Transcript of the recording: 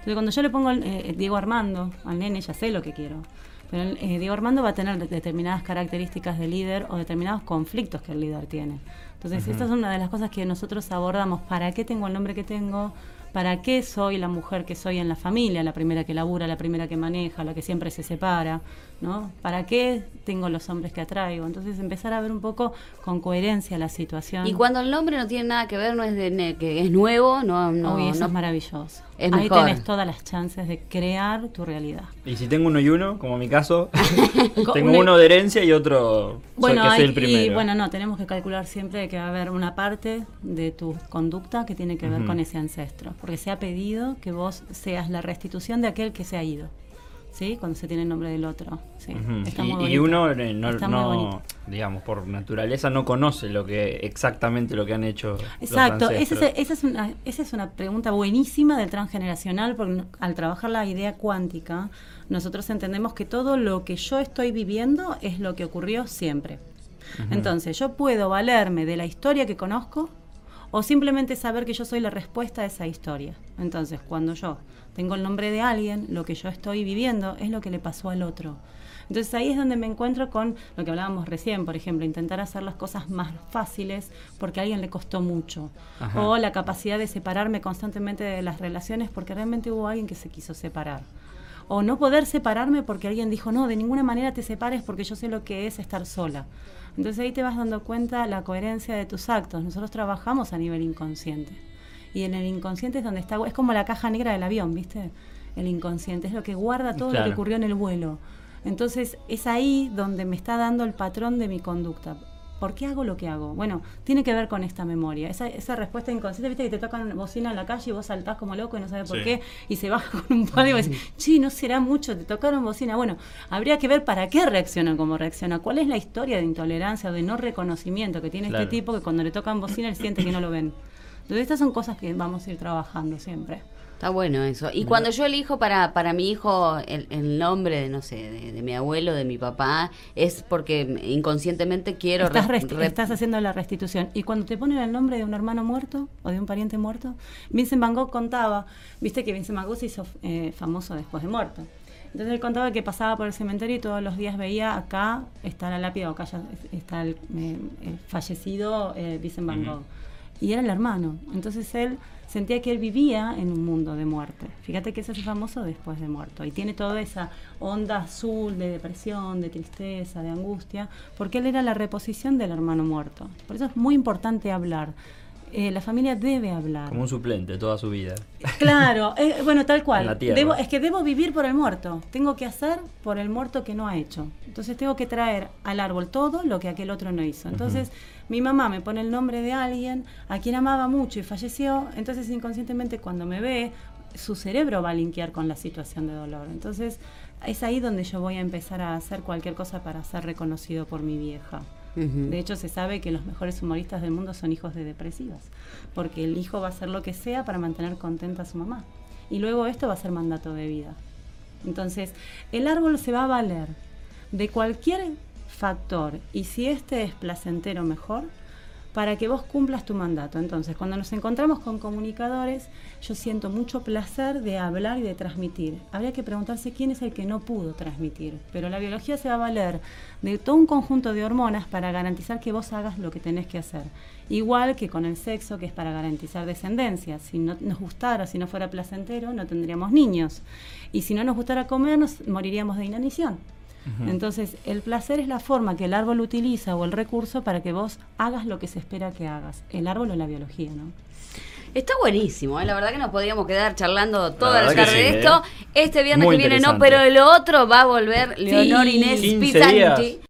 Entonces cuando yo le pongo eh, Diego Armando al nene, ya sé lo que quiero. Pero eh, Diego Armando va a tener determinadas características de líder o determinados conflictos que el líder tiene. Entonces, esta es una de las cosas que nosotros abordamos. ¿Para qué tengo el nombre que tengo? ¿Para qué soy la mujer que soy en la familia? La primera que labura, la primera que maneja, la que siempre se separa, ¿no? ¿Para qué tengo los hombres que atraigo? Entonces empezar a ver un poco con coherencia la situación. Y cuando el nombre no tiene nada que ver, no es de que es nuevo, no, no, eso es maravilloso. Ahí tenés todas las chances de crear tu realidad. Y si tengo uno y uno, como mi caso, tengo uno de herencia y otro bueno, que soy el primero. Y bueno, no, tenemos que calcular siempre que va a haber una parte de tu conducta que tiene que ver con ese ancestro, porque se ha pedido que vos seas la restitución de aquel que se ha ido. ¿sí? Cuando se tiene el nombre del otro. Sí. y, uno eh, no, digamos, por naturaleza no conoce lo que exactamente lo que han hecho. Exacto, esa es, esa, es una, esa es una pregunta buenísima del transgeneracional, porque al trabajar la idea cuántica, nosotros entendemos que todo lo que yo estoy viviendo es lo que ocurrió siempre. Entonces, yo puedo valerme de la historia que conozco o simplemente saber que yo soy la respuesta a esa historia. Entonces, cuando yo tengo el nombre de alguien, lo que yo estoy viviendo es lo que le pasó al otro. Entonces ahí es donde me encuentro con lo que hablábamos recién, por ejemplo, intentar hacer las cosas más fáciles porque a alguien le costó mucho. O la capacidad de separarme constantemente de las relaciones porque realmente hubo alguien que se quiso separar. O no poder separarme porque alguien dijo, no, de ninguna manera te separes porque yo sé lo que es estar sola. Entonces ahí te vas dando cuenta la coherencia de tus actos. Nosotros trabajamos a nivel inconsciente y en el inconsciente es donde está, es como la caja negra del avión, ¿viste? El inconsciente es lo que guarda todo lo que ocurrió en el vuelo. Entonces es ahí donde me está dando el patrón de mi conducta. ¿Por qué hago lo que hago? Bueno, tiene que ver con esta memoria. Esa, esa respuesta inconsciente, viste que te tocan bocina en la calle y vos saltás como loco y no sabes por qué, y se baja con un palo y vos decís, sí, no será mucho, te tocaron bocina. Bueno, habría que ver para qué reacciona como reacciona. ¿Cuál es la historia de intolerancia o de no reconocimiento que tiene este tipo que cuando le tocan bocina él siente que no lo ven? Entonces estas son cosas que vamos a ir trabajando siempre. Está bueno eso. Y cuando yo elijo para, para mi hijo el, nombre, de, no sé, de, mi abuelo, de mi papá, es porque inconscientemente quiero... Estás, estás haciendo la restitución. Y cuando te ponen el nombre de un hermano muerto o de un pariente muerto, Vincent Van Gogh contaba, viste que Vincent Van Gogh se hizo eh, famoso después de muerto. Entonces él contaba que pasaba por el cementerio y todos los días veía acá está la lápida o acá está el, eh, fallecido eh, Vincent Van Gogh y era el hermano. Entonces él sentía que él vivía en un mundo de muerte. Fíjate que ese es famoso después de muerto y tiene toda esa onda azul de depresión, de tristeza, de angustia, porque él era la reposición del hermano muerto. Por eso es muy importante hablar. Eh, la familia debe hablar. Como un suplente toda su vida. Claro, eh, bueno, tal cual. Debo, es que debo vivir por el muerto. Tengo que hacer por el muerto que no ha hecho. Entonces tengo que traer al árbol todo lo que aquel otro no hizo. Entonces mi mamá me pone el nombre de alguien a quien amaba mucho y falleció. Entonces inconscientemente cuando me ve, su cerebro va a linkear con la situación de dolor. Entonces es ahí donde yo voy a empezar a hacer cualquier cosa para ser reconocido por mi vieja. De hecho, se sabe que los mejores humoristas del mundo son hijos de depresivas, porque el hijo va a hacer lo que sea para mantener contenta a su mamá. Y luego esto va a ser mandato de vida. Entonces, el árbol se va a valer de cualquier factor y si este es placentero mejor, para que vos cumplas tu mandato. Entonces, cuando nos encontramos con comunicadores, yo siento mucho placer de hablar y de transmitir. Habría que preguntarse quién es el que no pudo transmitir, pero la biología se va a valer de todo un conjunto de hormonas para garantizar que vos hagas lo que tenés que hacer. Igual que con el sexo, que es para garantizar descendencia. Si no nos gustara, si no fuera placentero, no tendríamos niños. Y si no nos gustara comer, nos moriríamos de inanición. Entonces, el placer es la forma que el árbol utiliza o el recurso para que vos hagas lo que se espera que hagas. El árbol o la biología, ¿no? Está buenísimo, ¿eh? la verdad que nos podríamos quedar charlando toda la, tarde de esto. ¿eh? Este viernes que viene no, pero el otro va a volver Leonor Inés Pisanti.